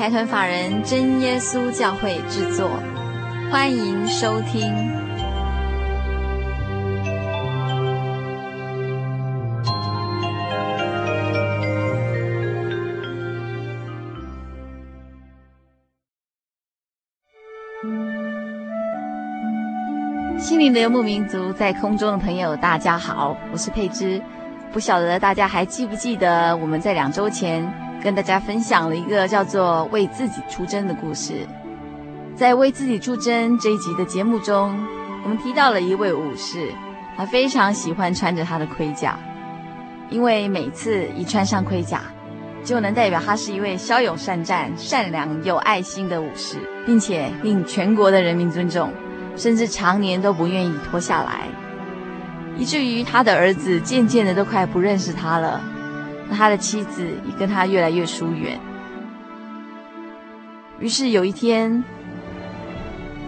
财团法人真耶稣教会制作，欢迎收听。心灵的游牧民族，在空中的朋友，大家好，我是佩芝。不晓得大家还记不记得，我们在两周前跟大家分享了一个叫做“为自己出征”的故事。在“为自己出征”这一集的节目中，我们提到了一位武士，他非常喜欢穿着他的盔甲，因为每次一穿上盔甲，就能代表他是一位骁勇善战、善良有爱心的武士，并且令全国的人民尊重，甚至常年都不愿意脱下来。以至于他的儿子渐渐的都快不认识他了，他的妻子也跟他越来越疏远。于是有一天，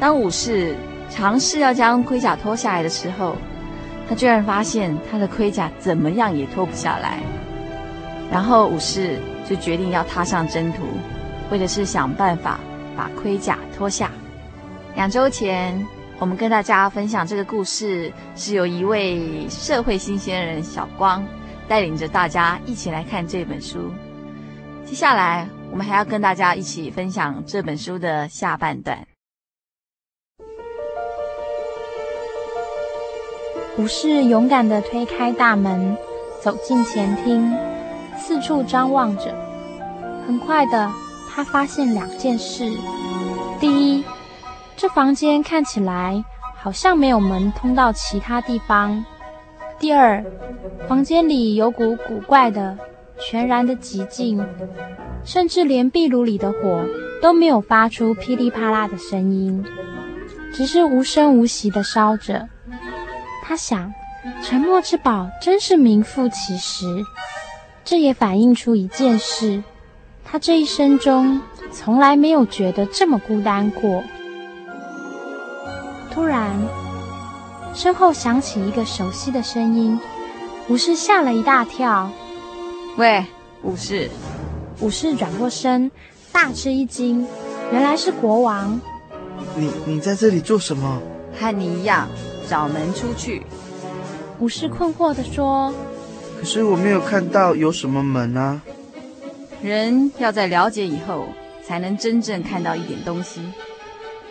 当武士尝试要将盔甲脱下来的时候，他居然发现他的盔甲怎么样也脱不下来。然后武士就决定要踏上征途，为的是想办法把盔甲脱下。两周前。我们跟大家分享这个故事，是由一位社会新鲜人小光带领着大家一起来看这本书。接下来，我们还要跟大家一起分享这本书的下半段。武士勇敢地推开大门，走进前厅，四处张望着。很快的，他发现两件事：第一，这房间看起来好像没有门通到其他地方。第二，房间里有股古怪的、全然的寂静，甚至连壁炉里的火都没有发出噼里啪啦的声音，只是无声无息地烧着。他想，沉默之宝真是名副其实。这也反映出一件事：他这一生中从来没有觉得这么孤单过。身后响起一个熟悉的声音，武士吓了一大跳。“喂，武士！”武士转过身，大吃一惊，原来是国王。“你你在这里做什么？”“和你一样，找门出去。”武士困惑地说。“可是我没有看到有什么门啊。”“人要在了解以后，才能真正看到一点东西。”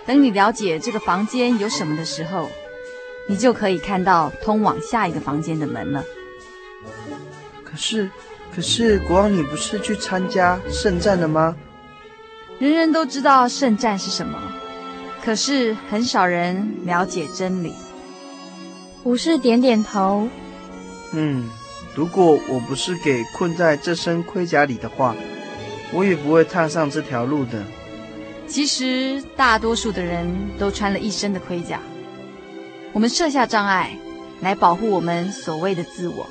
等你了解这个房间有什么的时候，你就可以看到通往下一个房间的门了。可是，可是国王，你不是去参加圣战了吗？人人都知道圣战是什么，可是很少人了解真理。武士点点头。嗯，如果我不是给困在这身盔甲里的话，我也不会踏上这条路的。其实，大多数的人都穿了一身的盔甲。我们设下障碍，来保护我们所谓的自我。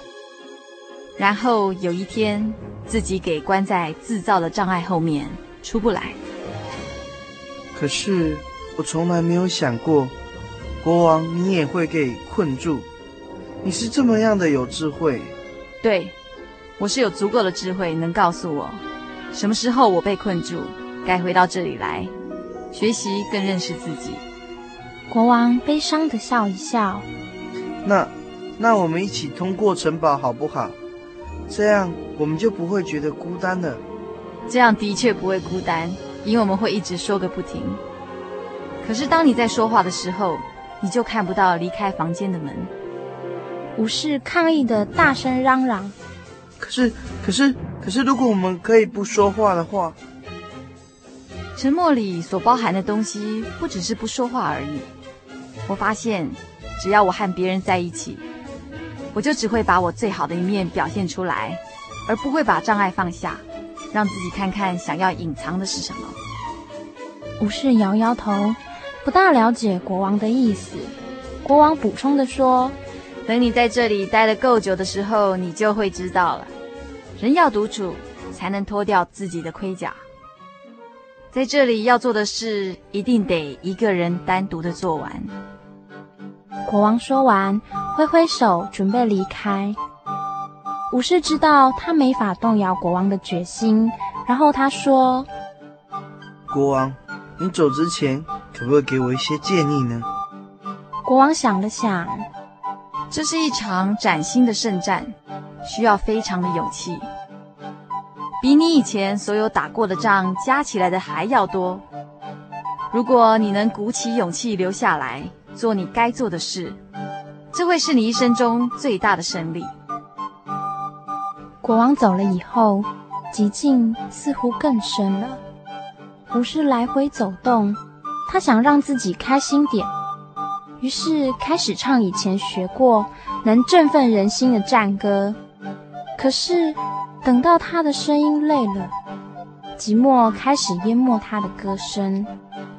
然后有一天，自己给关在自造的障碍后面，出不来。可是，我从来没有想过，国王你也会给困住。你是这么样的有智慧。对，我是有足够的智慧，能告诉我，什么时候我被困住。该回到这里来，学习更认识自己。国王悲伤地笑一笑。那，那我们一起通过城堡好不好？这样我们就不会觉得孤单了。这样的确不会孤单，因为我们会一直说个不停。可是当你在说话的时候，你就看不到离开房间的门。武士抗议的大声嚷嚷：“可是，可是，可是，如果我们可以不说话的话，沉默里所包含的东西不只是不说话而已。我发现，只要我和别人在一起，我就只会把我最好的一面表现出来，而不会把障碍放下，让自己看看想要隐藏的是什么。”武士摇摇头，不大了解国王的意思。国王补充地说：“等你在这里待得够久的时候，你就会知道了。人要独处，才能脱掉自己的盔甲。在这里要做的事，一定得一个人单独的做完。”国王说完，挥挥手准备离开。武士知道他没法动摇国王的决心，然后他说：“国王。”你走之前，可不可以给我一些建议呢？国王想了想，这是一场崭新的圣战，需要非常的勇气，比你以前所有打过的仗加起来的还要多。如果你能鼓起勇气留下来，做你该做的事，这会是你一生中最大的胜利。国王走了以后，寂静似乎更深了。不是来回走动，他想让自己开心点，于是开始唱以前学过能振奋人心的战歌。可是等到他的声音累了，寂寞开始淹没他的歌声，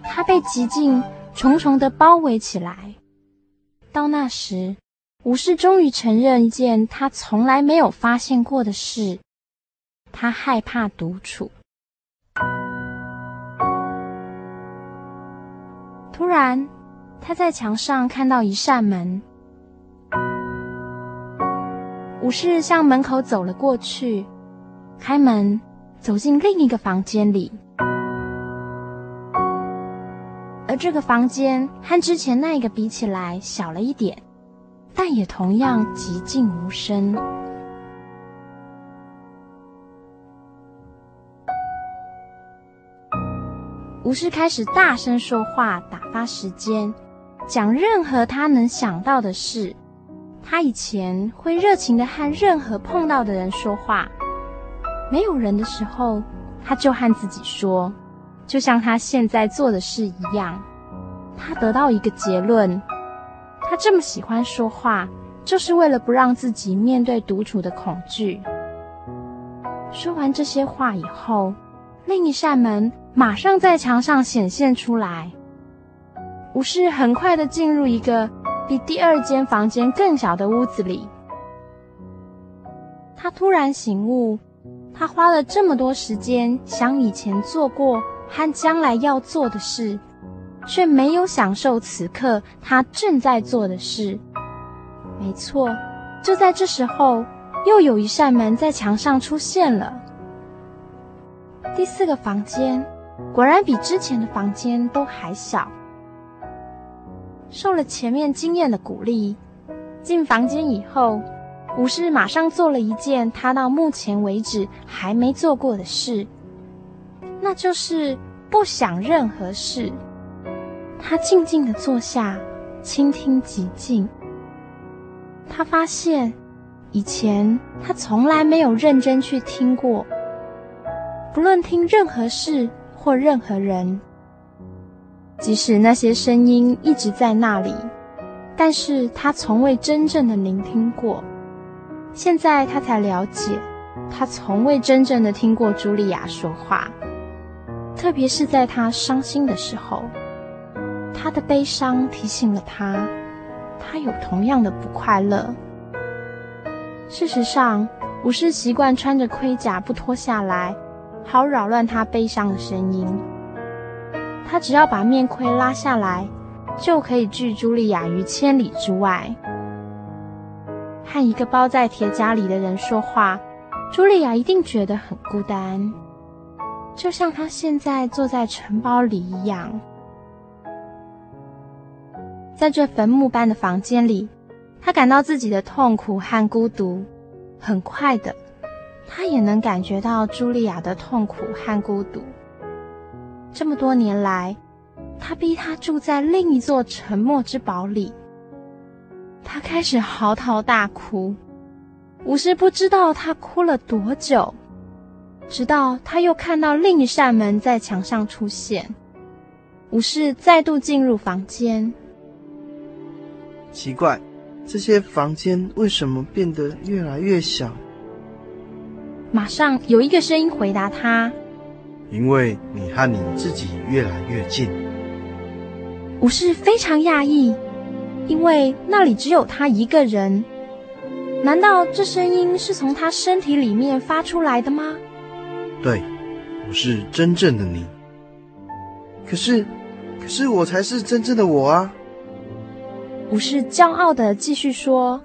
他被寂静重重的包围起来。到那时，武士终于承认一件他从来没有发现过的事：他害怕独处。突然，他在墙上看到一扇门。武士向门口走了过去，开门走进另一个房间里。而这个房间和之前那一个比起来小了一点，但也同样寂静无声。武士开始大声说话，打发时间，讲任何他能想到的事。他以前会热情的和任何碰到的人说话，没有人的时候，他就和自己说，就像他现在做的事一样。他得到一个结论：他这么喜欢说话，就是为了不让自己面对独处的恐惧。说完这些话以后，另一扇门马上在墙上显现出来。武士很快的进入一个比第二间房间更小的屋子里。他突然醒悟，他花了这么多时间想以前做过和将来要做的事，却没有享受此刻他正在做的事。没错，就在这时候，又有一扇门在墙上出现了。第四个房间果然比之前的房间都还小。受了前面经验的鼓励，进房间以后，武士马上做了一件他到目前为止还没做过的事，那就是不想任何事。他静静地坐下，倾听寂静。他发现，以前他从来没有认真去听过。不论听任何事或任何人，即使那些声音一直在那里，但是他从未真正的聆听过。现在他才了解，他从未真正的听过茱莉亚说话，特别是在他伤心的时候，他的悲伤提醒了他，他有同样的不快乐。事实上，武士习惯穿着盔甲不脱下来。好扰乱他悲伤的声音。他只要把面盔拉下来，就可以拒茱莉亚于千里之外。和一个包在铁夹里的人说话，茱莉亚一定觉得很孤单，就像他现在坐在城堡里一样。在这坟墓般的房间里，他感到自己的痛苦和孤独。很快的，他也能感觉到茱莉亚的痛苦和孤独。这么多年来，他逼她住在另一座沉默之堡里。他开始嚎啕大哭，武士不知道他哭了多久，直到他又看到另一扇门在墙上出现。武士再度进入房间。奇怪，这些房间为什么变得越来越小？马上有一个声音回答他：“因为你和你自己越来越近。”武士非常讶异。因为那里只有他一个人，难道这声音是从他身体里面发出来的吗？对，我是真正的你。可是，可是我才是真正的我啊！武士骄傲的继续说：“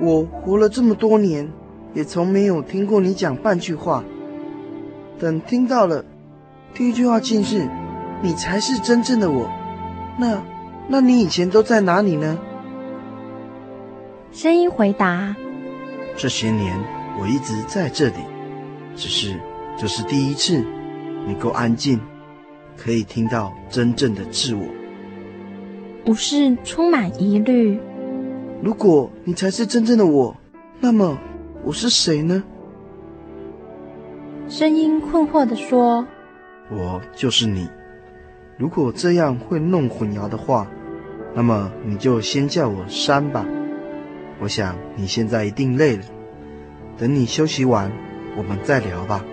我活了这么多年，也从没有听过你讲半句话。等听到了，第一句话竟是‘你才是真正的我’，那……”那你以前都在哪里呢？声音回答：“这些年我一直在这里，只是这是第一次，你够安静，可以听到真正的自我。”不是充满疑虑：“如果你才是真正的我，那么我是谁呢？”声音困惑地说：“我就是你。如果这样会弄混淆的话。”那么你就先叫我山吧，我想你现在一定累了，等你休息完，我们再聊吧。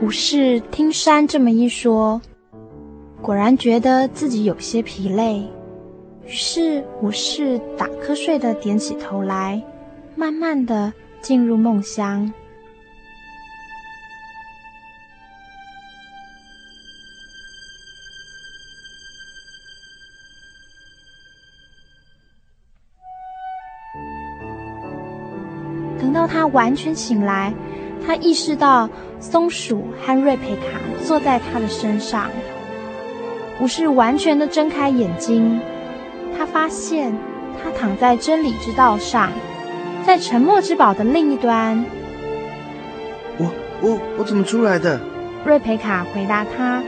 武士听山这么一说，果然觉得自己有些疲累，于是武士打瞌睡的点起头来，慢慢的进入梦乡。完全醒来，他意识到松鼠和瑞培卡坐在他的身上。武士完全的睁开眼睛，他发现他躺在真理之道上，在沉默之堡的另一端。我我我怎么出来的？瑞培卡回答他：“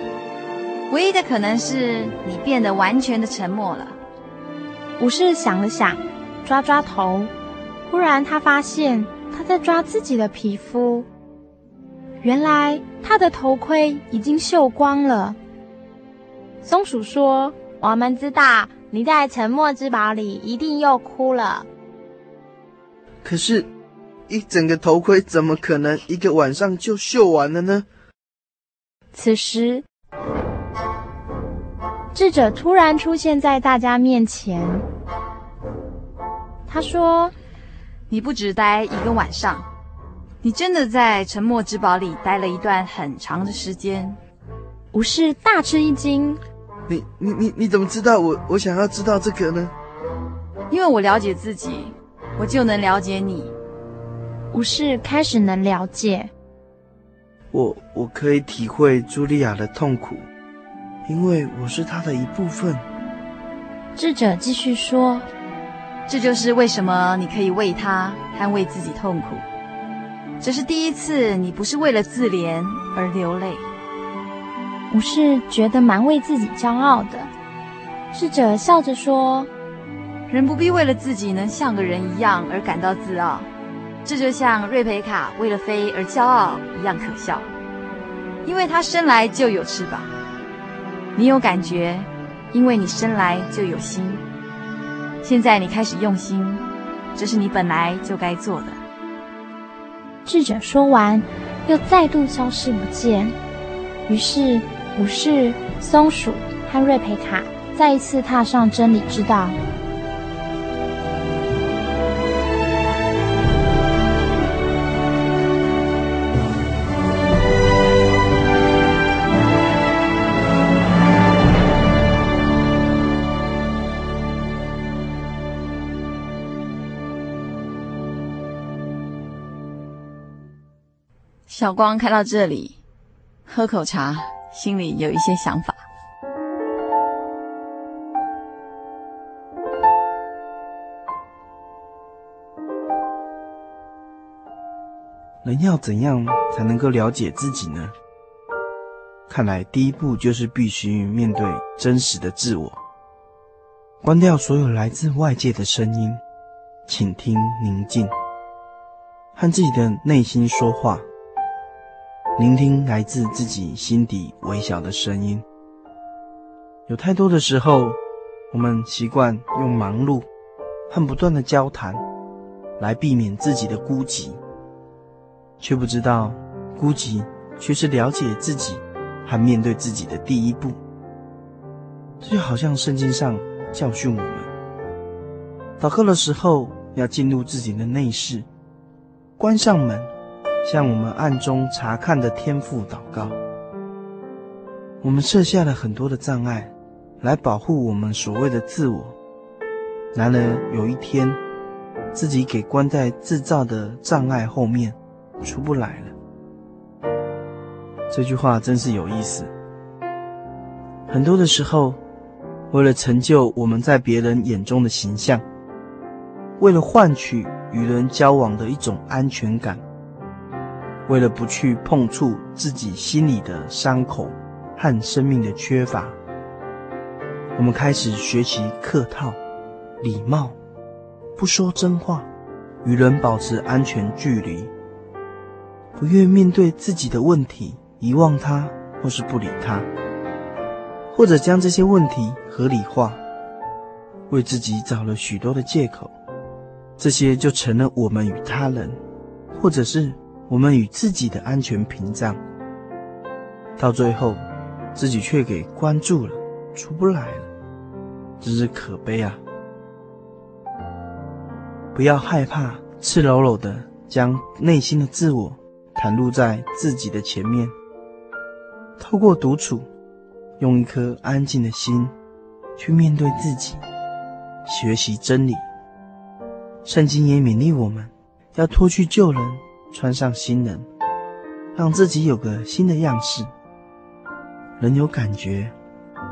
唯一的可能是你变得完全的沉默了。”武士想了想，抓抓头，忽然他发现。他在抓自己的皮肤，原来他的头盔已经锈光了。松鼠说：“我们知道你在沉默之堡里一定又哭了。可是，一整个头盔怎么可能一个晚上就锈完了呢？”此时，智者突然出现在大家面前。他说。你不只待一个晚上，你真的在沉默之堡里待了一段很长的时间。武士大吃一惊：“你你你你怎么知道我我想要知道这个呢？”因为我了解自己，我就能了解你。武士开始能了解。我我可以体会茱莉亚的痛苦，因为我是她的一部分。智者继续说。这就是为什么你可以为他和为自己痛苦。这是第一次，你不是为了自怜而流泪。我是觉得蛮为自己骄傲的。智者笑着说：“人不必为了自己能像个人一样而感到自傲。这就像瑞培卡为了飞而骄傲一样可笑，因为他生来就有翅膀。你有感觉，因为你生来就有心。”现在你开始用心，这是你本来就该做的。智者说完，又再度消失不见。于是，武士、松鼠和瑞培卡再一次踏上真理之道。小光看到这里喝口茶心里有一些想法。人要怎样才能够了解自己呢？看来第一步就是必须面对真实的自我关掉所有来自外界的声音请听宁静和自己的内心说话。聆听来自自己心底微小的声音。有太多的时候，我们习惯用忙碌和不断的交谈来避免自己的孤寂，却不知道孤寂却是了解自己和面对自己的第一步。这就好像圣经上教训我们：祷告的时候要进入自己的内室，关上门，向我们暗中查看的天父祷告。我们设下了很多的障碍。来保护我们所谓的自我，然而有一天，自己给关在制造的障碍后面，出不来了。这句话真是有意思。很多的时候，为了成就我们在别人眼中的形象，为了换取与人交往的一种安全感，为了不去碰触自己心里的伤口和生命的缺乏。我们开始学习客套、礼貌，不说真话，与人保持安全距离，不愿面对自己的问题，遗忘它，或是不理它，或者将这些问题合理化，为自己找了许多的借口，这些就成了我们与他人，或者是我们与自己的安全屏障。到最后，自己却给关住了，出不来了。真是可悲啊！不要害怕，赤裸裸的将内心的自我袒露在自己的前面。透过独处，用一颗安静的心去面对自己，学习真理。圣经也勉励我们，要脱去旧人，穿上新人，让自己有个新的样式。人有感觉，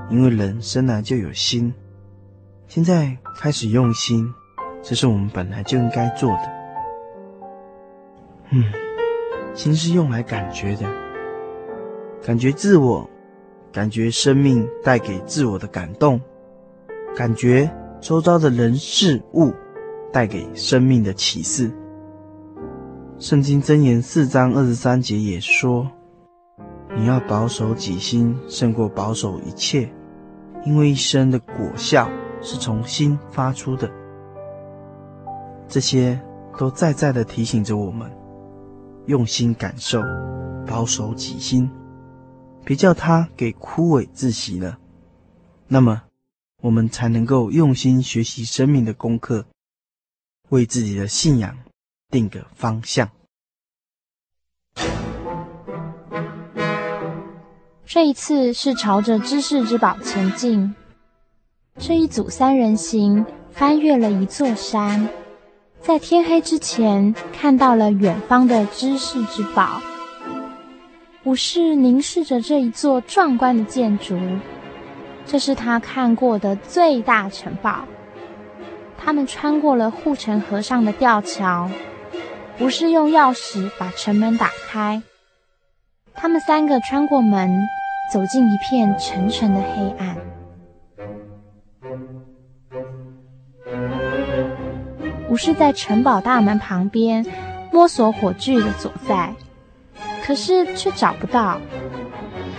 因为人生来就有心。现在开始用心，这是我们本来就应该做的。嗯，心是用来感觉的，感觉自我，感觉生命带给自我的感动，感觉周遭的人事物带给生命的启示。圣经箴言四章二十三节也说：“你要保守己心，胜过保守一切，因为一生的果效。”是从心发出的，这些都在在的提醒着我们，用心感受，保守己心，别叫它给枯萎窒息了。那么，我们才能够用心学习生命的功课，为自己的信仰定个方向。这一次是朝着知识之宝前进。这一组三人行翻越了一座山，在天黑之前看到了远方的知识之宝。武士凝视着这一座壮观的建筑，这是他看过的最大城堡。他们穿过了护城河上的吊桥，武士用钥匙把城门打开。他们三个穿过门，走进一片沉沉的黑暗。武士在城堡大门旁边摸索火炬的所在，可是却找不到。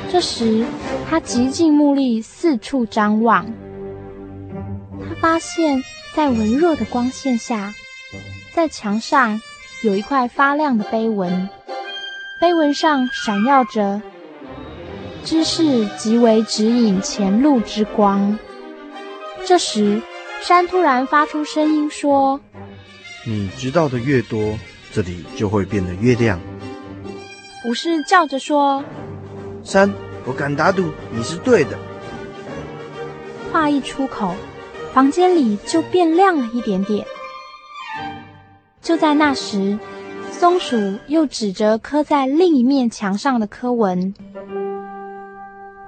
这时，他极尽目力四处张望。他发现，在微弱的光线下，在墙上有一块发亮的碑文，碑文上闪耀着“知识即为指引前路之光”。这时，山突然发出声音说。你知道的越多，这里就会变得越亮。武士叫着说：“山，我敢打赌你是对的。”话一出口，房间里就变亮了一点点。就在那时，松鼠又指着刻在另一面墙上的刻文，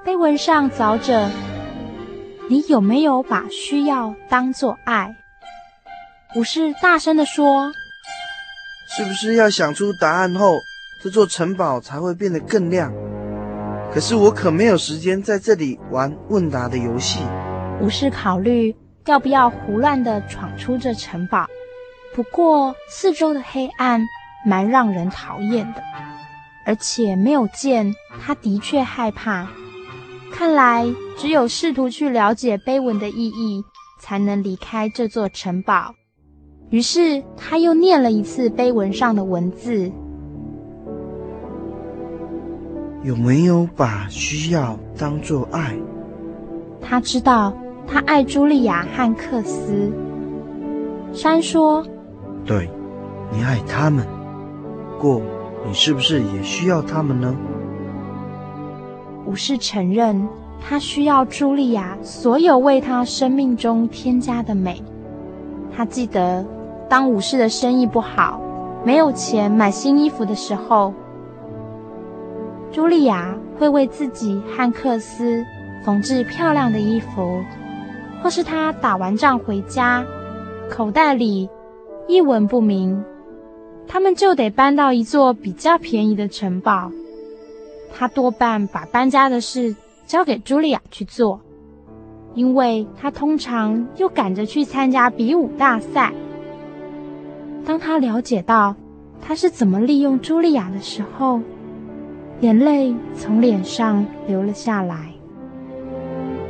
碑文上凿着：“你有没有把需要当作爱？”武士大声地说：“是不是要想出答案后这座城堡才会变得更亮。可是我可没有时间在这里玩问答的游戏。武士考虑要不要胡乱地闯出这城堡，不过四周的黑暗蛮让人讨厌的，而且没有剑，他的确害怕。看来只有试图去了解碑文的意义，才能离开这座城堡。于是他又念了一次碑文上的文字：“有没有把需要当作爱？”他知道。他爱茱莉亚和克斯。山说：“对，你爱他们。过，你是不是也需要他们呢？”武士承认，他需要茱莉亚所有为他生命中添加的美。他记得，当武士的生意不好，没有钱买新衣服的时候，茱莉亚会为自己和克斯缝制漂亮的衣服。或是他打完仗回家，口袋里一文不名，他们就得搬到一座比较便宜的城堡。他多半把搬家的事交给茱莉亚去做，因为他通常又赶着去参加比武大赛。当他了解到他是怎么利用茱莉亚的时候，眼泪从脸上流了下来。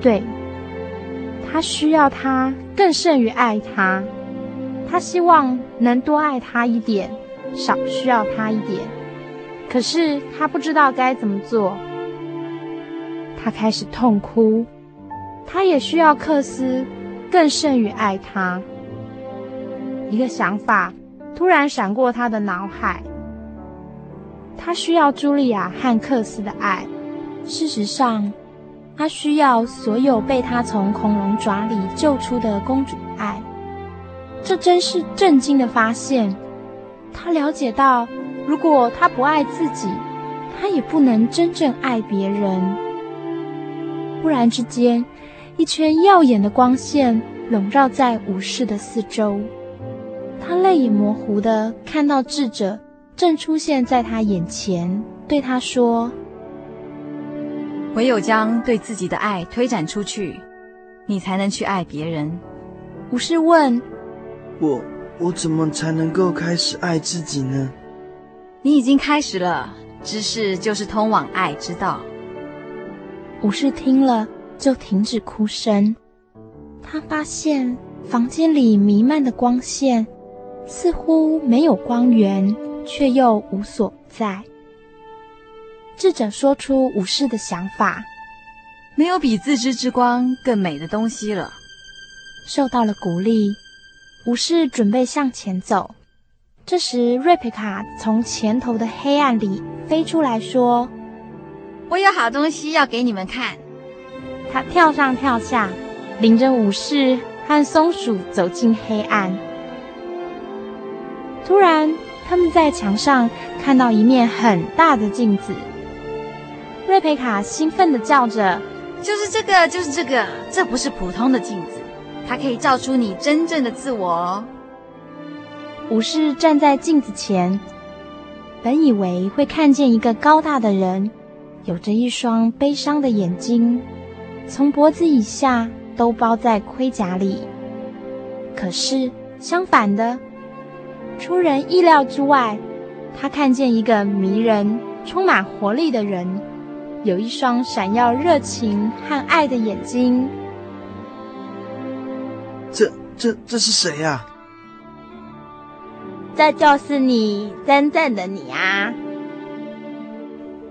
对。他需要他更胜于爱他，他希望能多爱他一点，少需要他一点。可是他不知道该怎么做。他开始痛哭，他也需要克斯更胜于爱他。一个想法突然闪过他的脑海：他需要茱莉亚和克斯的爱。事实上。他需要所有被他从恐龙爪里救出的公主爱，这真是震惊的发现。他了解到，如果他不爱自己，他也不能真正爱别人。忽然之间，一圈耀眼的光线笼罩在武士的四周，他泪眼模糊的看到智者正出现在他眼前，对他说。唯有将对自己的爱推展出去，你才能去爱别人。武士问：“我我怎么才能够开始爱自己呢？”你已经开始了，知识就是通往爱之道。武士听了就停止哭声。他发现房间里弥漫的光线似乎没有光源，却又无所不在。智者说出武士的想法：“没有比自知之光更美的东西了。”受到了鼓励，武士准备向前走。这时，瑞贝卡从前头的黑暗里飞出来说：“我有好东西要给你们看。”他跳上跳下，领着武士和松鼠走进黑暗。突然，他们在墙上看到一面很大的镜子。瑞贝卡兴奋地叫着：“就是这个，就是这个！这不是普通的镜子，它可以照出你真正的自我哦。”武士站在镜子前，本以为会看见一个高大的人，有着一双悲伤的眼睛，从脖子以下都包在盔甲里。可是相反的，出人意料之外，他看见一个迷人、充满活力的人。有一双闪耀热情和爱的眼睛。这、这、这是谁呀？这就是你真正的你啊！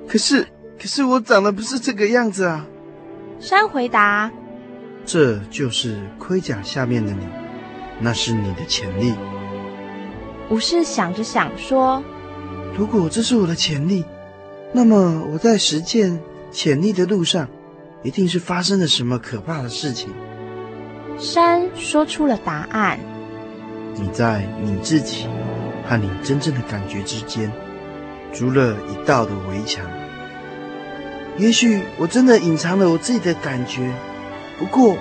可是，可是我长得不是这个样子啊！山回答：“这就是盔甲下面的你，那是你的潜力。”武士想着想说：“如果这是我的潜力。”那么我在实践潜力的路上，一定是发生了什么可怕的事情。山说出了答案：你在你自己和你真正的感觉之间，筑了一道的围墙。也许我真的隐藏了我自己的感觉，不过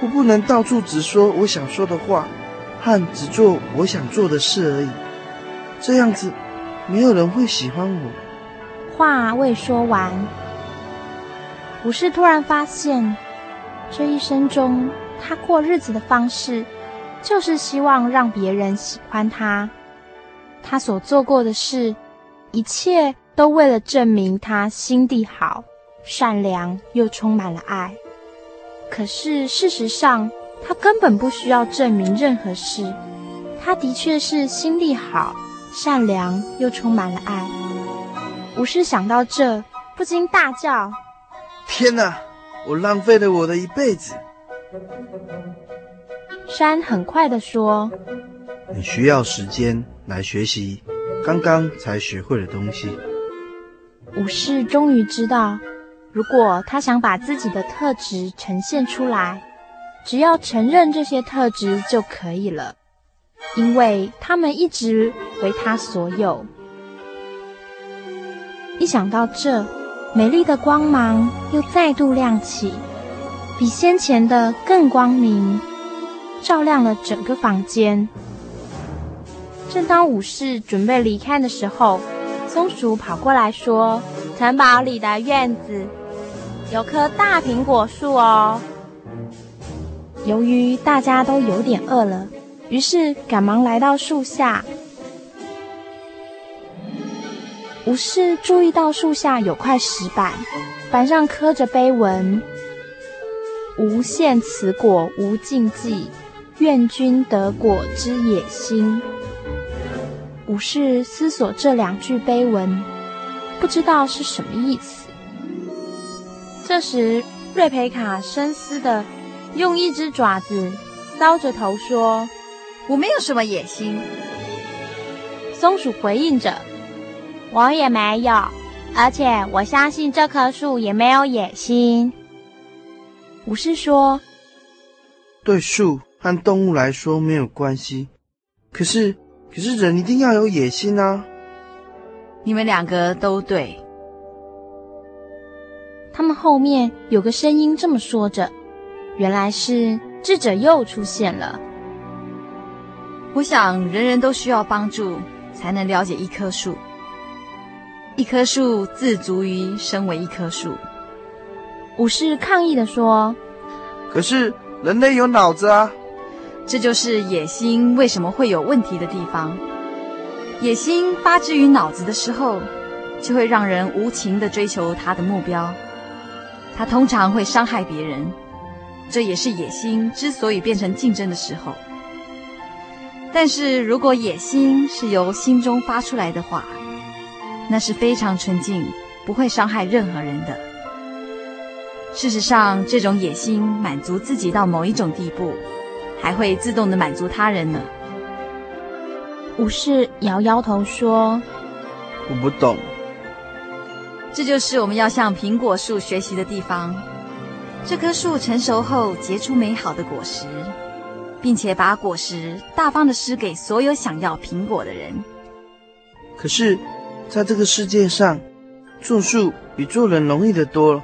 我不能到处只说我想说的话，和只做我想做的事而已。这样子。没有人会喜欢我。话未说完，武士突然发现，这一生中他过日子的方式，就是希望让别人喜欢他。他所做过的事，一切都为了证明他心地好、善良又充满了爱。可是事实上，他根本不需要证明任何事。他的确是心地好、善良又充满了爱。武士想到这，不禁大叫：“天哪！我浪费了我的一辈子！”山很快地说：“你需要时间来学习刚刚才学会的东西。”武士终于知道，如果他想把自己的特质呈现出来，只要承认这些特质就可以了，因为他们一直为他所有。一想到这，美丽的光芒又再度亮起，比先前的更光明，照亮了整个房间。正当武士准备离开的时候，松鼠跑过来说：“城堡里的院子有棵大苹果树哦。”由于大家都有点饿了，于是赶忙来到树下。武士注意到树下有块石板，板上刻着碑文：“无限此果无尽忌，愿君得果之野心。”武士思索这两句碑文，不知道是什么意思。这时，瑞培卡深思的用一只爪子搔着头说：“我没有什么野心。”松鼠回应着。我也没有，而且我相信这棵树也没有野心。武士说：“对树和动物来说没有关系，可是，可是人一定要有野心啊！”你们两个都对。他们后面有个声音这么说着，原来是智者又出现了。我想，人人都需要帮助，才能了解一棵树。一棵树自足于身为一棵树。武士抗议地说：“可是人类有脑子啊！这就是野心为什么会有问题的地方。野心发之于脑子的时候，就会让人无情地追求他的目标。他通常会伤害别人，这也是野心之所以变成竞争的时候。但是如果野心是由心中发出来的话，那是非常纯净，不会伤害任何人的。事实上，这种野心满足自己到某一种地步，还会自动的满足他人呢。武士摇摇头说：“我不懂。”这就是我们要向苹果树学习的地方。这棵树成熟后结出美好的果实，并且把果实大方的施给所有想要苹果的人。可是。在这个世界上，种树比做人容易得多。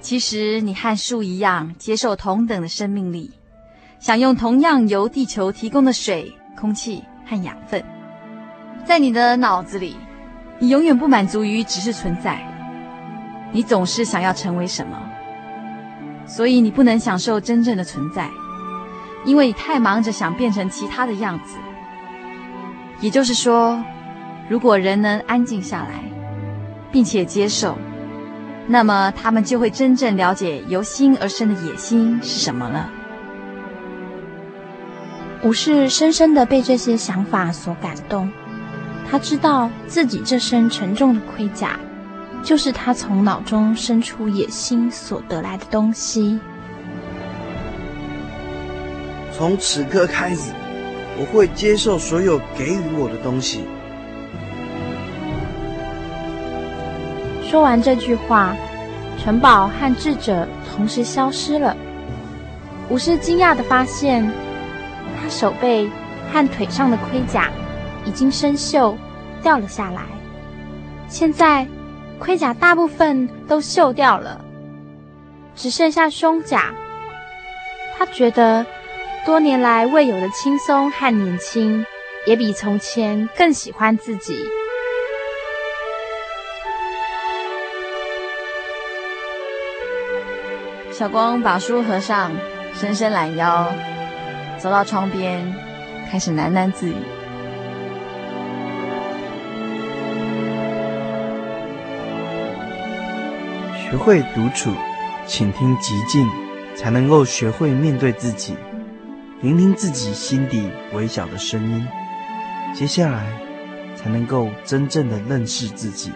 其实你和树一样，接受同等的生命力，享用同样由地球提供的水、空气和养分。在你的脑子里，你永远不满足于只是存在，你总是想要成为什么，所以你不能享受真正的存在，因为你太忙着想变成其他的样子。也就是说。如果人能安静下来，并且接受，那么他们就会真正了解由心而生的野心是什么了。武士深深的被这些想法所感动，他知道自己这身沉重的盔甲，就是他从脑中生出野心所得来的东西。从此刻开始，我会接受所有给予我的东西。说完这句话，城堡和智者同时消失了。武士惊讶地发现，他手背和腿上的盔甲已经生锈，掉了下来。现在，盔甲大部分都锈掉了，只剩下胸甲。他觉得多年来未有的轻松和年轻，也比从前更喜欢自己。小光把书合上，伸伸懒腰，走到窗边，开始喃喃自语：“学会独处，请听寂静，才能够学会面对自己，聆听自己心底微小的声音。接下来，才能够真正的认识自己，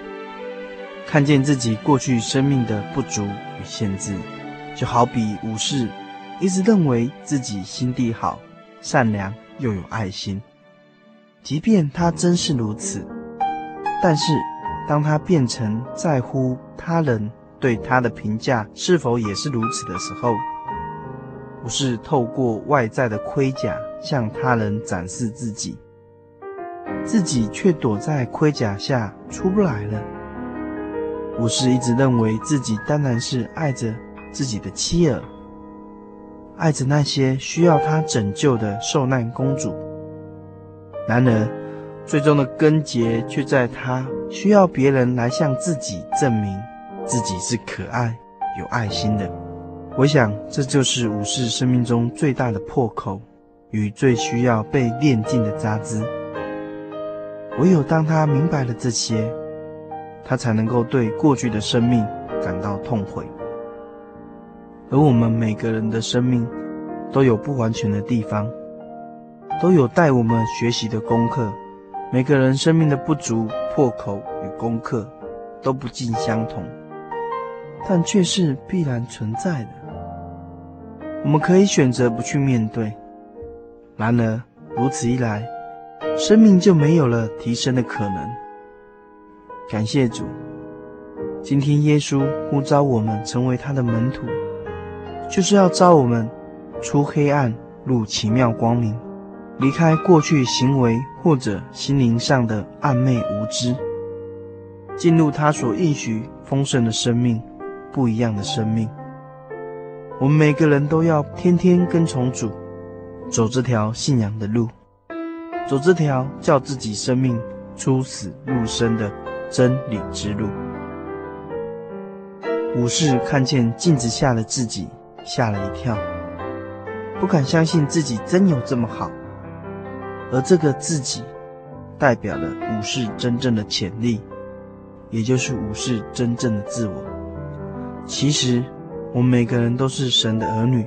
看见自己过去生命的不足与限制。”就好比武士，一直认为自己心地好、善良又有爱心，即便他真是如此，但是当他变成在乎他人对他的评价是否也是如此的时候，武士透过外在的盔甲向他人展示自己，自己却躲在盔甲下出不来了。武士一直认为自己当然是爱着。自己的妻儿，爱着那些需要他拯救的受难公主。然而，最终的根结却在他需要别人来向自己证明自己是可爱、有爱心的。我想，这就是武士生命中最大的破口与最需要被炼净的渣滓。唯有当他明白了这些，他才能够对过去的生命感到痛悔。而我们每个人的生命都有不完全的地方，都有待我们学习的功课。每个人生命的不足、破口与功课都不尽相同，但却是必然存在的。我们可以选择不去面对，然而如此一来，生命就没有了提升的可能。感谢主，今天耶稣呼召我们成为他的门徒。就是要召我们出黑暗入奇妙光明，离开过去行为或者心灵上的暗昧无知，进入他所应许丰盛的生命，不一样的生命。我们每个人都要天天跟从主，走这条信仰的路，走这条叫自己生命出死入生的真理之路。武士看见镜子下的自己。吓了一跳，不敢相信自己真有这么好，而这个自己，代表了武士真正的潜力，也就是武士真正的自我。其实，我们每个人都是神的儿女，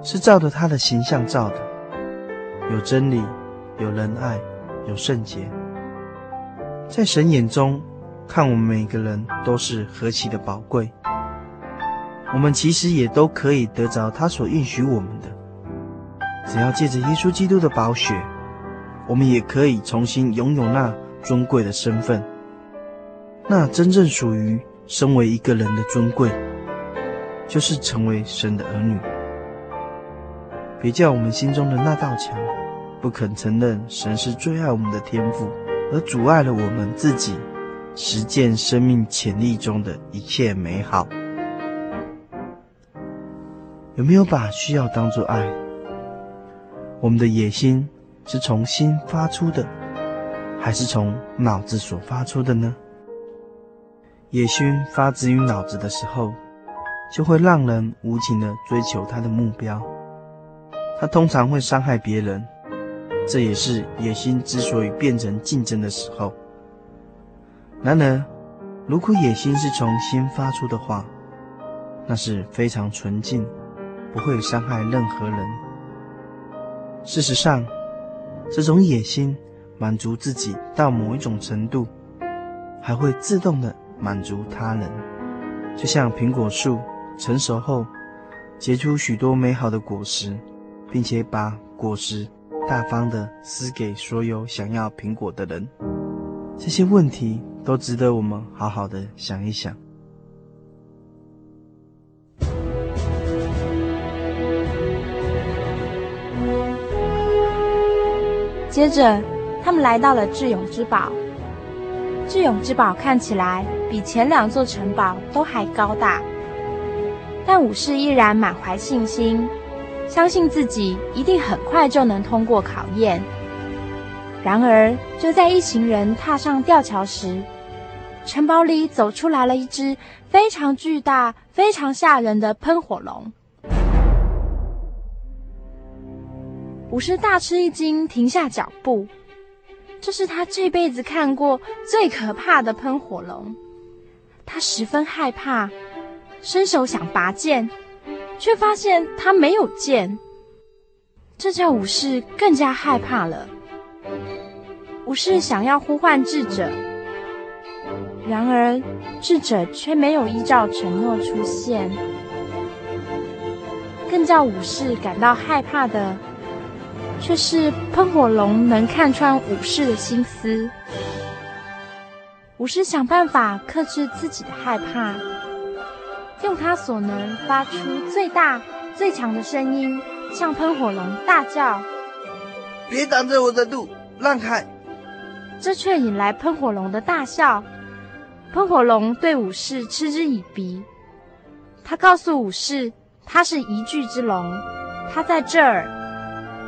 是照着他的形象造的，有真理，有仁爱，有圣洁。在神眼中，看我们每个人都是何其的宝贵。我们其实也都可以得着他所应许我们的，只要借着耶稣基督的宝血，我们也可以重新拥有那尊贵的身份，那真正属于身为一个人的尊贵，就是成为神的儿女。别叫我们心中的那道墙不肯承认神是最爱我们的天赋，而阻碍了我们自己实践生命潜力中的一切美好。有没有把需要当作爱？我们的野心是从心发出的，还是从脑子所发出的呢？野心发自于脑子的时候，就会让人无情地追求他的目标，他通常会伤害别人，这也是野心之所以变成竞争的时候。然而，如果野心是从心发出的话，那是非常纯净。不会伤害任何人。事实上，这种野心满足自己到某一种程度，还会自动的满足他人。就像苹果树成熟后结出许多美好的果实，并且把果实大方的施给所有想要苹果的人。这些问题都值得我们好好的想一想。接着，他们来到了智勇之堡。智勇之堡看起来比前两座城堡都还高大，但武士依然满怀信心，相信自己一定很快就能通过考验，然而，就在一行人踏上吊桥时，城堡里走出来了一只非常巨大、非常吓人的喷火龙。武士大吃一惊，停下脚步。这是他这辈子看过最可怕的喷火龙，他十分害怕，伸手想拔剑，却发现他没有剑。这叫武士更加害怕了。武士想要呼唤智者，然而智者却没有依照承诺出现。更叫武士感到害怕的，却是喷火龙能看穿武士的心思。武士想办法克制自己的害怕，用他所能发出最大最强的声音，向喷火龙大叫：“别挡着我的路，让开！”这却引来喷火龙的大笑。喷火龙对武士嗤之以鼻，他告诉武士，他是一具之龙，他在这儿，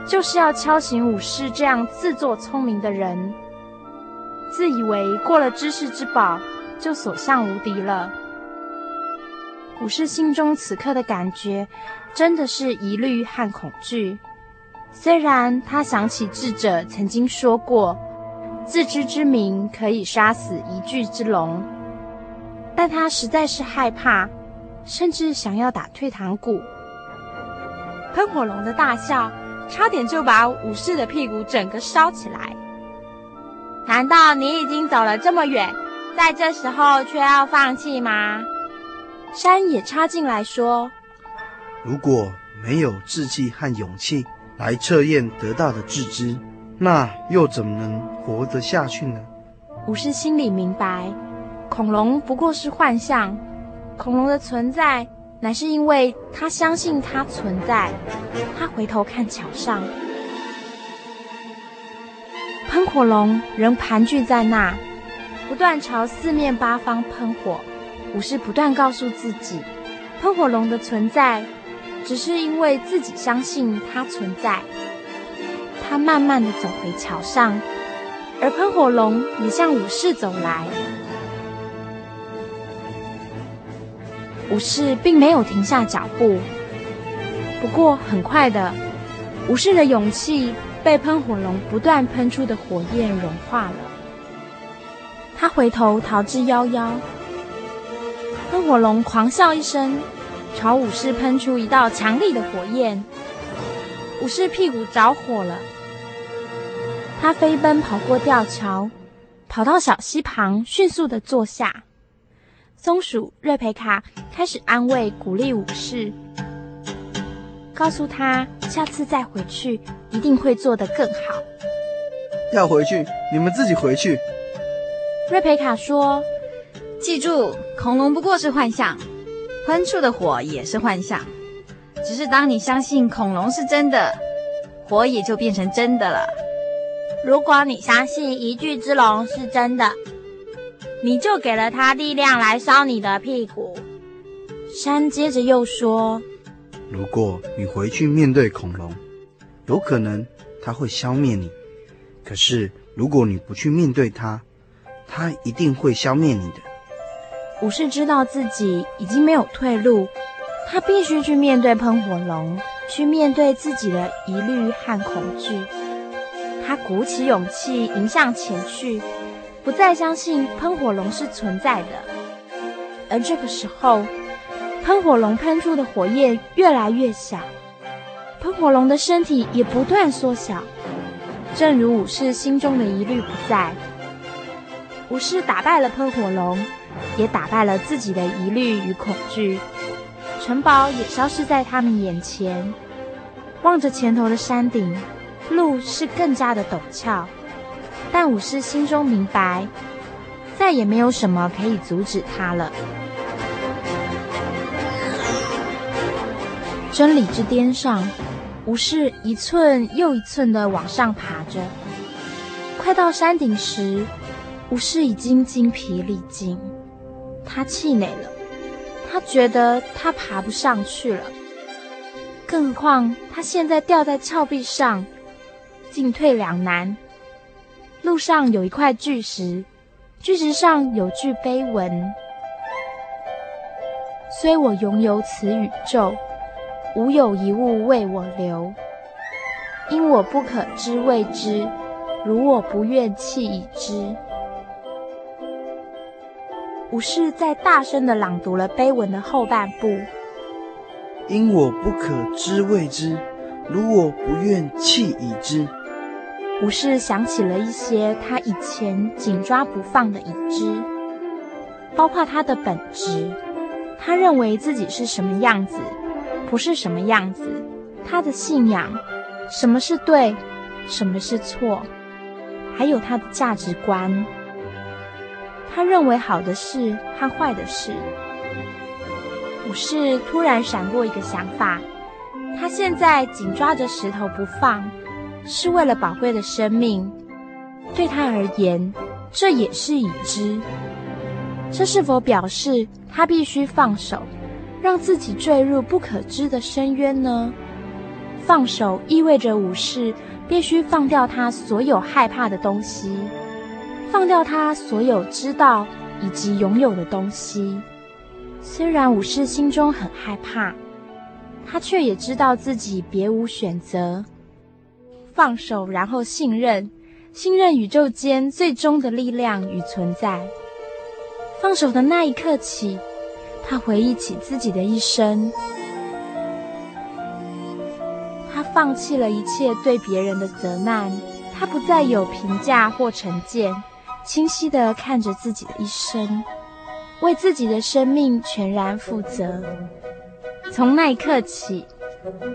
就是要敲醒武士这样自作聪明的人，自以为过了知识之宝就所向无敌了。武士心中此刻的感觉，真的是疑虑和恐惧。虽然他想起智者曾经说过。自知之明可以杀死一具之龙，但他实在是害怕，甚至想要打退堂鼓。喷火龙的大笑，差点就把武士的屁股整个烧起来。难道你已经走了这么远，在这时候却要放弃吗？山也插进来说：“如果没有志气和勇气来测验得到的自知。”那又怎么能活得下去呢？武士心里明白，恐龙不过是幻象，恐龙的存在乃是因为他相信它存在。他回头看桥上，喷火龙仍盘踞在那，不断朝四面八方喷火。武士不断告诉自己，喷火龙的存在只是因为自己相信它存在。他慢慢的走回桥上，而喷火龙也向武士走来。武士并没有停下脚步，不过很快的，武士的勇气被喷火龙不断喷出的火焰融化了。他回头逃之夭夭。喷火龙狂笑一声，朝武士喷出一道强力的火焰。武士屁股着火了。他飞奔跑过吊桥，跑到小溪旁，迅速地坐下。松鼠瑞培卡开始安慰、鼓励武士，告诉他下次再回去一定会做得更好。要回去，你们自己回去。瑞培卡说：“记住，恐龙不过是幻象，喷出的火也是幻象。只是当你相信恐龙是真的，火也就变成真的了。”如果你相信一具之龙是真的，你就给了他力量来烧你的屁股。山接着又说：“如果你回去面对恐龙，有可能他会消灭你；可是如果你不去面对他，他一定会消灭你的。”武士知道自己已经没有退路，他必须去面对喷火龙，去面对自己的疑虑和恐惧。他鼓起勇气迎向前去，不再相信喷火龙是存在的。而这个时候，喷火龙喷出的火焰越来越小，喷火龙的身体也不断缩小。正如武士心中的疑虑不在，武士打败了喷火龙，也打败了自己的疑虑与恐惧，城堡也消失在他们眼前。望着前头的山顶。路是更加的陡峭，但武士心中明白，再也没有什么可以阻止他了。真理之巅上，武士一寸又一寸的往上爬着。快到山顶时，武士已经精疲力尽，他气馁了，他觉得他爬不上去了。更何况他现在吊在峭壁上。进退两难，路上有一块巨石，巨石上有句碑文：“虽我拥有此宇宙，无有一物为我留。因我不可知谓之，如我不愿弃已知。”武士在大声地朗读了碑文的后半部：“因我不可知谓之，如我不愿弃已知。”武士想起了一些他以前紧抓不放的已知，包括他的本质，他认为自己是什么样子，不是什么样子；他的信仰，什么是对，什么是错，还有他的价值观。他认为好的事和坏的事。武士突然闪过一个想法：他现在紧抓着石头不放，是为了宝贵的生命。对他而言，这也是已知。这是否表示他必须放手，让自己坠入不可知的深渊呢？放手意味着武士必须放掉他所有害怕的东西。放掉他所有知道以及拥有的东西。虽然武士心中很害怕，他却也知道自己别无选择。放手，然后信任，信任宇宙间最终的力量与存在。放手的那一刻起，他回忆起自己的一生。他放弃了一切对别人的责难，他不再有评价或成见。清晰的看着自己的一生，为自己的生命全然负责。从那一刻起，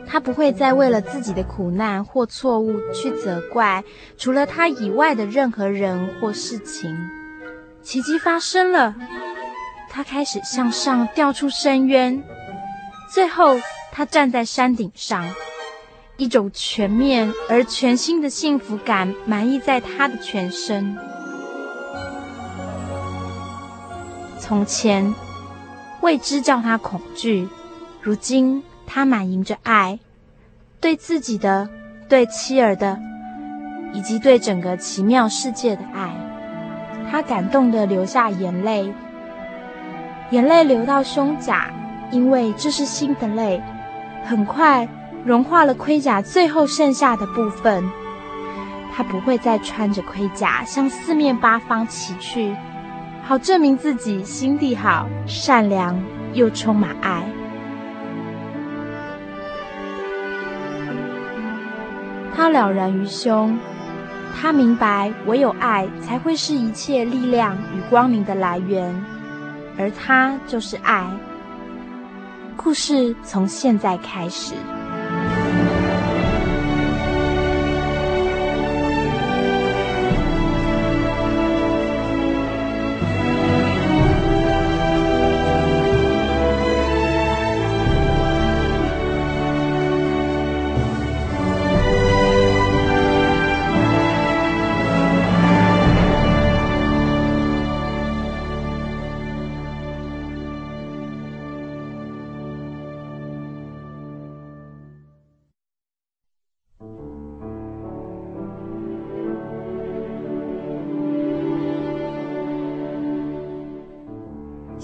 他不会再为了自己的苦难或错误去责怪除了他以外的任何人或事情。奇迹发生了，他开始向上掉出深渊。最后，他站在山顶上，一种全面而全新的幸福感满溢在他的全身。从前，未知叫他恐惧；如今，他满盈着爱，对自己的、对妻儿的，以及对整个奇妙世界的爱。他感动的流下眼泪，眼泪流到胸甲，因为这是心的泪，很快融化了盔甲最后剩下的部分。他不会再穿着盔甲向四面八方骑去。好证明自己心地好、善良又充满爱。他了然于胸，他明白唯有爱才会是一切力量与光明的来源，而他就是爱。故事从现在开始。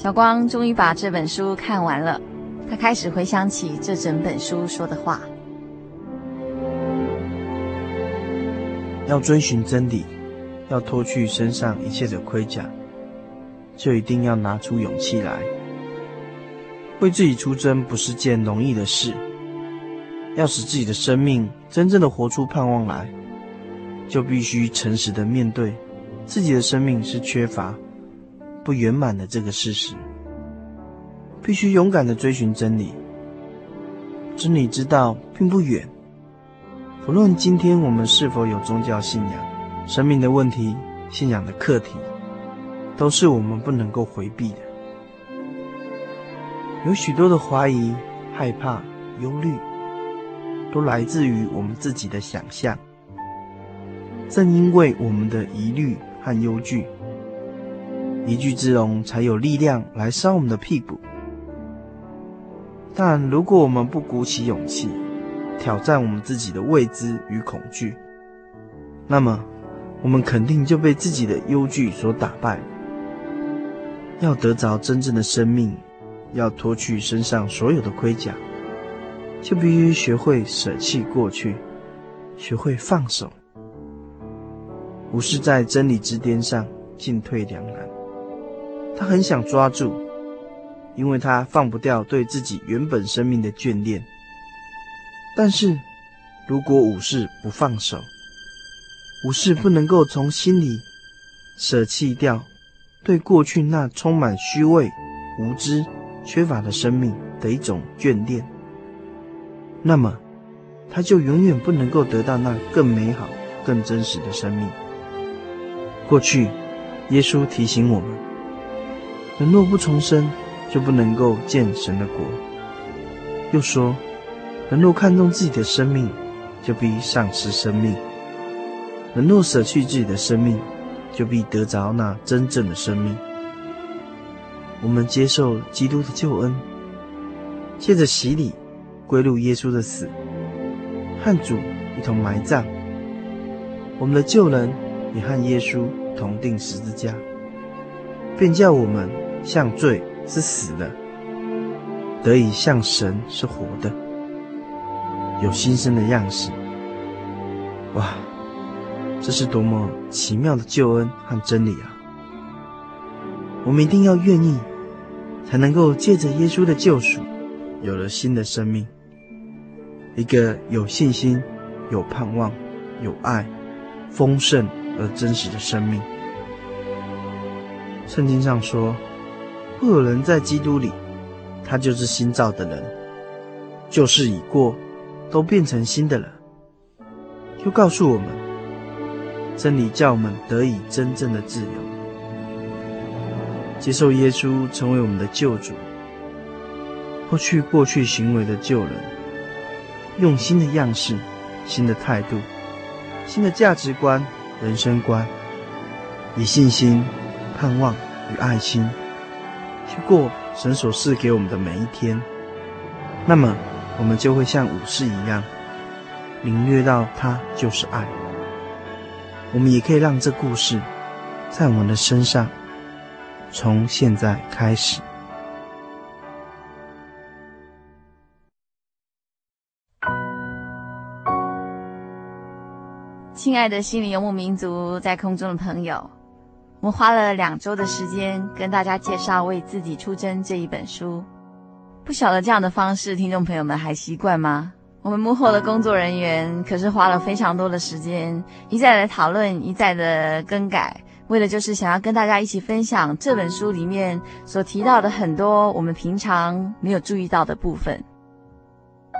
小光终于把这本书看完了，他开始回想起这整本书说的话：要追寻真理，要脱去身上一切的盔甲，就一定要拿出勇气来。为自己出征不是件容易的事，要使自己的生命真正的活出盼望来，就必须诚实的面对自己的生命是缺乏。不圆满的这个事实，必须勇敢地追寻真理。真理之道并不远，不论今天我们是否有宗教信仰，生命的问题、信仰的课题，都是我们不能够回避的。有许多的怀疑、害怕、忧虑，都来自于我们自己的想象。正因为我们的疑虑和忧惧。一句之容，才有力量来烧我们的屁股。但如果我们不鼓起勇气，挑战我们自己的未知与恐惧，那么我们肯定就被自己的忧惧所打败。要得着真正的生命，要脱去身上所有的盔甲，就必须学会舍弃过去，学会放手，不是在真理之巅上进退两难。他很想抓住，因为他放不掉对自己原本生命的眷恋。但是，如果武士不放手，武士不能够从心里舍弃掉对过去那充满虚伪、无知、缺乏的生命的一种眷恋，那么他就永远不能够得到那更美好、更真实的生命。过去，耶稣提醒我们：人若不重生，就不能够见神的国。又说：人若看重自己的生命，就必丧失生命；人若舍去自己的生命，就必得着那真正的生命。我们接受基督的救恩，借着洗礼归入耶稣的死，和主一同埋葬。我们的旧人也和耶稣同钉十字架，便叫我们像罪是死的，得以像神是活的，有新生的样式。哇！这是多么奇妙的救恩和真理啊！我们一定要愿意，才能够借着耶稣的救赎，有了新的生命，一个有信心、有盼望、有爱、丰盛而真实的生命。圣经上说：“若有人在基督里，他就是新造的人，旧事已过，都变成新的了。”又告诉我们。真理叫我们得以真正的自由，接受耶稣成为我们的救主，脱去过去行为的旧人，用新的样式、新的态度、新的价值观、人生观，以信心、盼望与爱心去过神所赐给我们的每一天，那么我们就会像武士一样，领略到他就是爱。我们也可以让这故事在我们的身上，从现在开始。亲爱的心灵游牧民族，在空中的朋友，我们花了两周的时间跟大家介绍《为自己出征》这一本书。不晓得这样的方式，听众朋友们还习惯吗？我们幕后的工作人员可是花了非常多的时间，一再的讨论，一再的更改，为的就是想要跟大家一起分享这本书里面所提到的很多我们平常没有注意到的部分。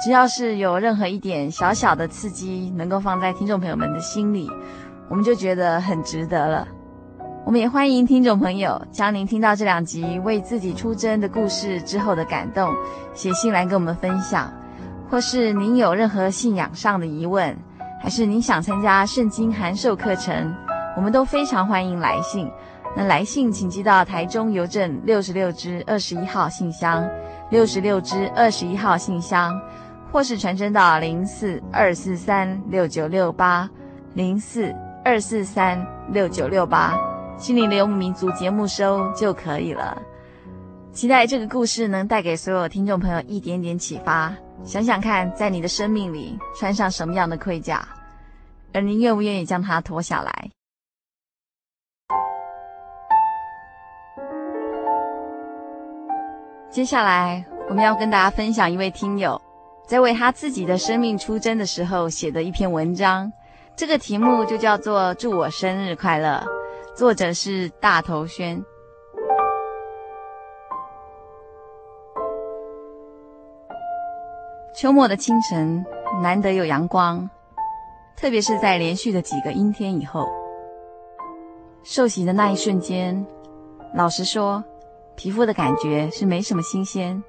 只要是有任何一点小小的刺激，能够放在听众朋友们的心里，我们就觉得很值得了。我们也欢迎听众朋友将您听到这两集为自己出征的故事之后的感动，写信来跟我们分享。或是您有任何信仰上的疑问，还是您想参加圣经函授课程，我们都非常欢迎来信。那来信请寄到台中邮政六十六支二十一号信箱，六十六支二十一号信箱，或是传真到零四二四三六九六八零四二四三六九六八，心灵的游牧民族节目收就可以了。期待这个故事能带给所有听众朋友一点点启发。想想看，在你的生命里穿上什么样的盔甲，而您愿不愿意将它脱下来？接下来，我们要跟大家分享一位听友在为他自己的生命出征的时候写的一篇文章，这个题目就叫做“祝我生日快乐”，作者是大头轩。秋末的清晨，难得有阳光，特别是在连续的几个阴天以后。受洗的那一瞬间，老实说，皮肤的感觉是没什么新鲜，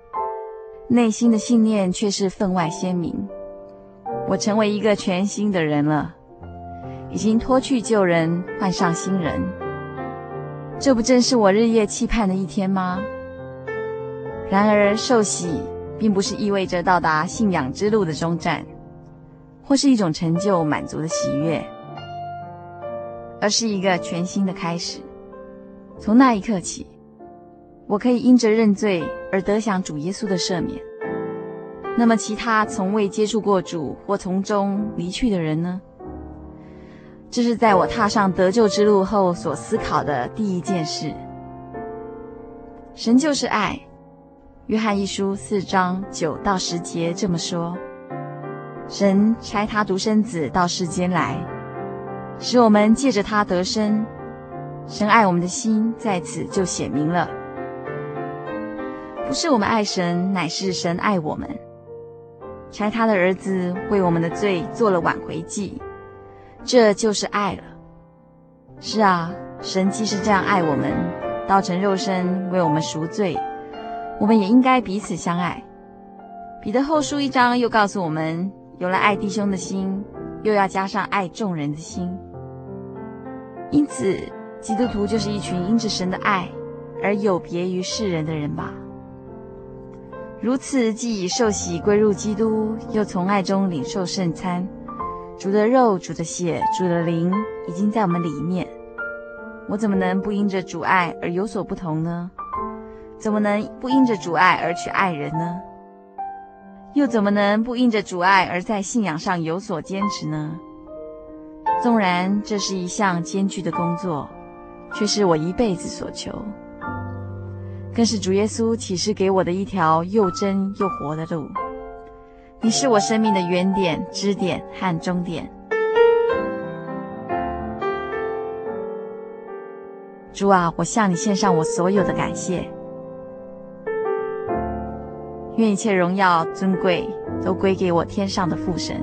内心的信念却是分外鲜明。我成为一个全新的人了，已经脱去旧人，换上新人。这不正是我日夜期盼的一天吗？然而受洗。并不是意味着到达信仰之路的终站，或是一种成就满足的喜悦。而是一个全新的开始。从那一刻起，我可以因着认罪而得享主耶稣的赦免。那么，其他从未接触过主或从中离去的人呢？这是在我踏上得救之路后所思考的第一件事。神就是爱，约翰一书四章九到十节这么说：神差他独生子到世间来，使我们借着他得生。神爱我们的心在此就显明了，不是我们爱神，乃是神爱我们。差他的儿子为我们的罪做了挽回祭，这就是爱了。是啊，神既是这样爱我们，道成肉身为我们赎罪，我们也应该彼此相爱。彼得后书一章又告诉我们，有了爱弟兄的心，又要加上爱众人的心。因此，基督徒就是一群因着神的爱而有别于世人的人吧。如此，既已受洗归入基督，又从爱中领受圣餐，主的肉、主的血、主的灵已经在我们里面。我怎么能不因着主爱而有所不同呢？怎么能不因着主爱而去爱人呢？又怎么能不因着主爱而在信仰上有所坚持呢？纵然这是一项艰巨的工作，却是我一辈子所求。更是主耶稣启示给我的一条又真又活的路。你是我生命的原点、支点和终点。主啊，我向你献上我所有的感谢。愿一切荣耀、尊贵都归给我天上的父神。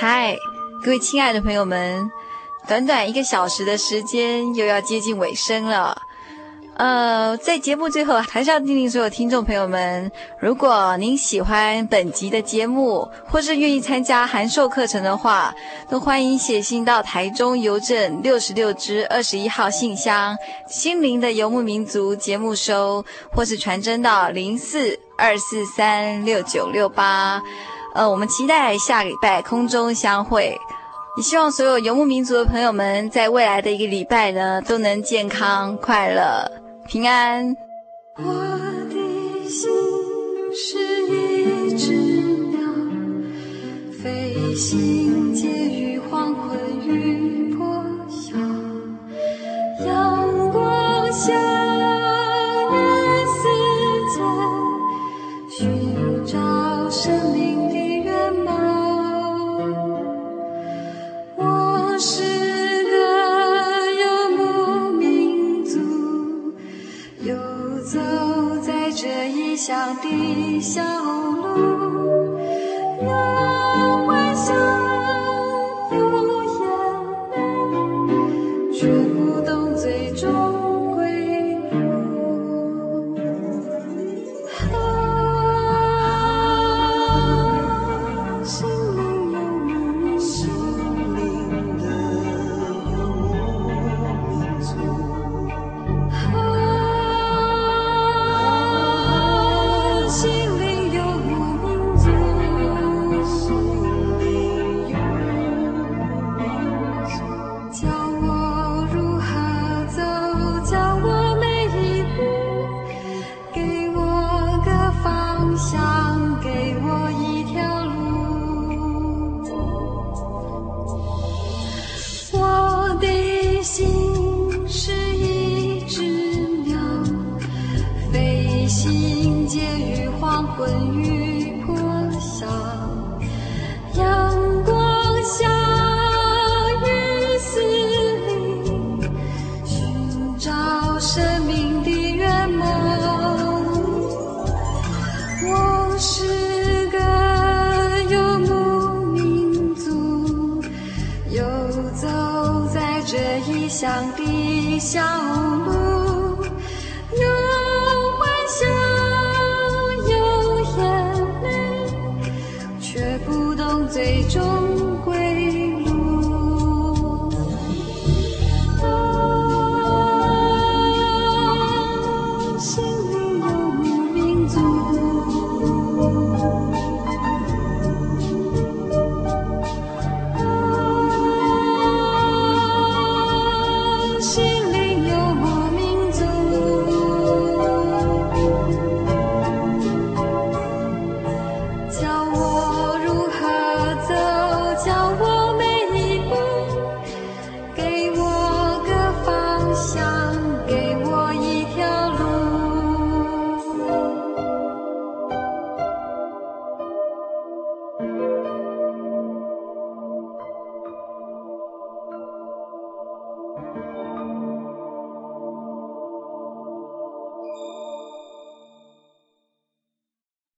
嗨各位亲爱的朋友们，短短一个小时的时间又要接近尾声了。呃，在节目最后，还是要叮咛所有听众朋友们：如果您喜欢本集的节目，或是愿意参加函授课程的话，都欢迎写信到台中邮政六十六支二十一号信箱“心灵的游牧民族”节目收，或是传真到零四二四三六九六八。呃，我们期待下礼拜空中相会。也希望所有游牧民族的朋友们，在未来的一个礼拜呢，都能健康、快乐、平安。我的心是一只鸟，飞行介于黄昏与破晓，阳光下。笑。